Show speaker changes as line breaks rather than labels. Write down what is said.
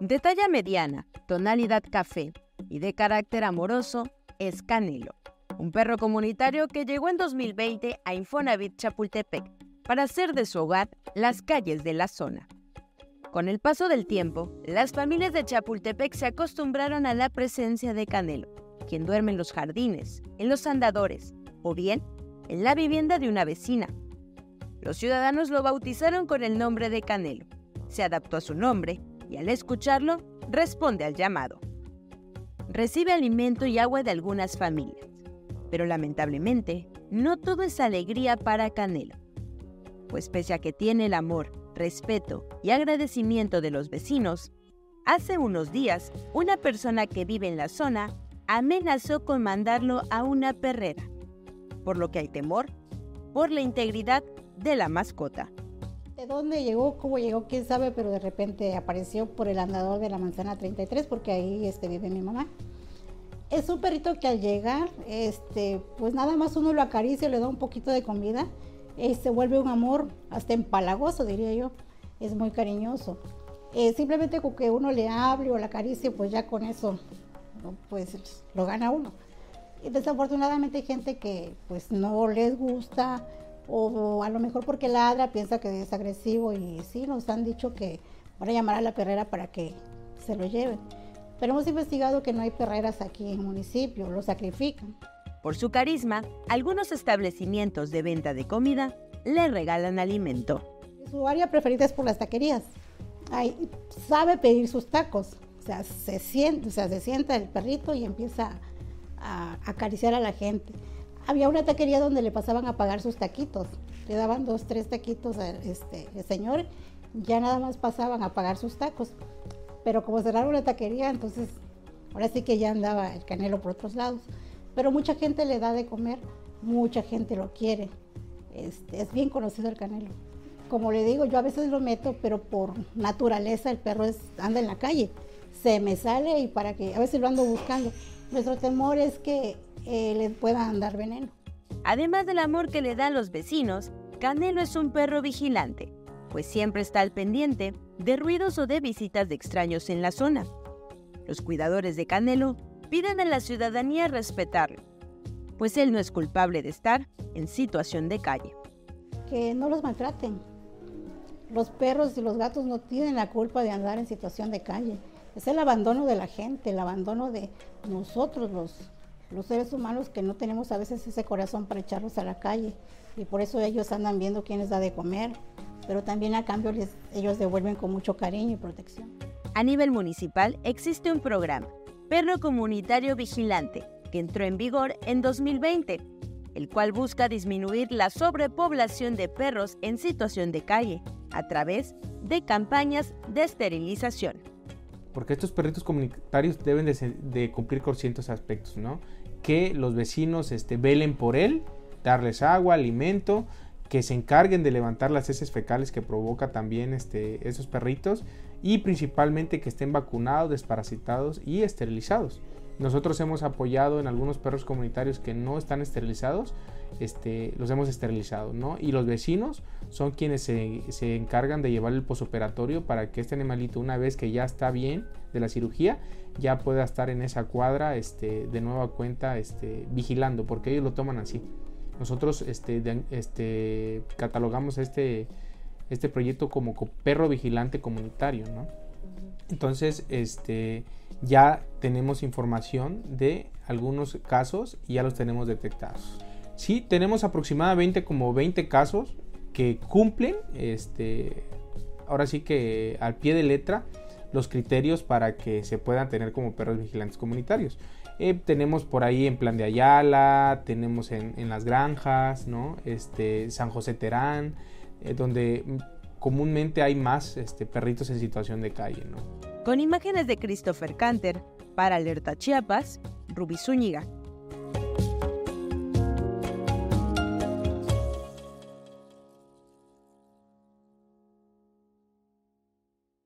De talla mediana, tonalidad café y de carácter amoroso, es Canelo, un perro comunitario que llegó en 2020 a Infonavit Chapultepec para hacer de su hogar las calles de la zona. Con el paso del tiempo, las familias de Chapultepec se acostumbraron a la presencia de Canelo, quien duerme en los jardines, en los andadores o bien en la vivienda de una vecina. Los ciudadanos lo bautizaron con el nombre de Canelo. Se adaptó a su nombre y al escucharlo responde al llamado. Recibe alimento y agua de algunas familias, pero lamentablemente no todo es alegría para Canelo, pues pese a que tiene el amor, respeto y agradecimiento de los vecinos, hace unos días una persona que vive en la zona amenazó con mandarlo a una perrera, por lo que hay temor por la integridad de la mascota.
¿De dónde llegó? ¿Cómo llegó? ¿Quién sabe? Pero de repente apareció por el andador de la manzana 33 porque ahí este, vive mi mamá. Es un perrito que al llegar, este, pues nada más uno lo acaricia, le da un poquito de comida y se vuelve un amor hasta empalagoso, diría yo. Es muy cariñoso. Eh, simplemente con que uno le hable o la acaricie, pues ya con eso, pues lo gana uno. Y desafortunadamente hay gente que pues no les gusta o a lo mejor porque ladra piensa que es agresivo y sí, nos han dicho que van a llamar a la perrera para que se lo lleven. Pero hemos investigado que no hay perreras aquí en el municipio, lo sacrifican.
Por su carisma, algunos establecimientos de venta de comida le regalan alimento.
Su área preferida es por las taquerías. Ahí, sabe pedir sus tacos. O sea, se sienta, o sea, se sienta el perrito y empieza a acariciar a la gente había una taquería donde le pasaban a pagar sus taquitos. Le daban dos, tres taquitos al este, señor, ya nada más pasaban a pagar sus tacos. Pero como cerraron la taquería, entonces ahora sí que ya andaba el canelo por otros lados. Pero mucha gente le da de comer, mucha gente lo quiere. Este, es bien conocido el canelo. Como le digo, yo a veces lo meto, pero por naturaleza el perro anda en la calle. Se me sale y para que, a veces lo ando buscando. Nuestro temor es que eh, le puedan dar veneno.
Además del amor que le dan los vecinos, Canelo es un perro vigilante, pues siempre está al pendiente de ruidos o de visitas de extraños en la zona. Los cuidadores de Canelo piden a la ciudadanía respetarlo, pues él no es culpable de estar en situación de calle.
Que no los maltraten. Los perros y los gatos no tienen la culpa de andar en situación de calle. Es el abandono de la gente, el abandono de nosotros los los seres humanos que no tenemos a veces ese corazón para echarlos a la calle. Y por eso ellos andan viendo quién les da de comer, pero también a cambio ellos devuelven con mucho cariño y protección.
A nivel municipal existe un programa, Perro Comunitario Vigilante, que entró en vigor en 2020, el cual busca disminuir la sobrepoblación de perros en situación de calle a través de campañas de esterilización
porque estos perritos comunitarios deben de, cumplir con ciertos aspectos, ¿no? Que los vecinos este, velen por él, darles agua, alimento, que se encarguen de levantar las heces fecales que provoca también este, esos perritos y principalmente que estén vacunados, desparasitados y esterilizados. Nosotros hemos apoyado en algunos perros comunitarios que no están esterilizados, este, los hemos esterilizado, ¿no? Y los vecinos son quienes se, encargan de llevar el posoperatorio para que este animalito, una vez que ya está bien de la cirugía, ya pueda estar en esa cuadra este, de nueva cuenta este, vigilando, porque ellos lo toman así. Nosotros este, este, catalogamos este, este proyecto como perro vigilante comunitario, ¿no? Entonces, este, ya tenemos información de algunos casos y ya los tenemos detectados. Sí, tenemos aproximadamente como 20 casos que cumplen, este, ahora sí que al pie de letra, los criterios para que se puedan tener como perros vigilantes comunitarios. Eh, tenemos por ahí en Plan de Ayala, tenemos en, las granjas, ¿no? Este, San José Terán, eh, donde comúnmente hay más este, perritos en situación de calle, ¿no?
Con imágenes de Christopher Canter, para Alerta Chiapas, Ruby Zúñiga.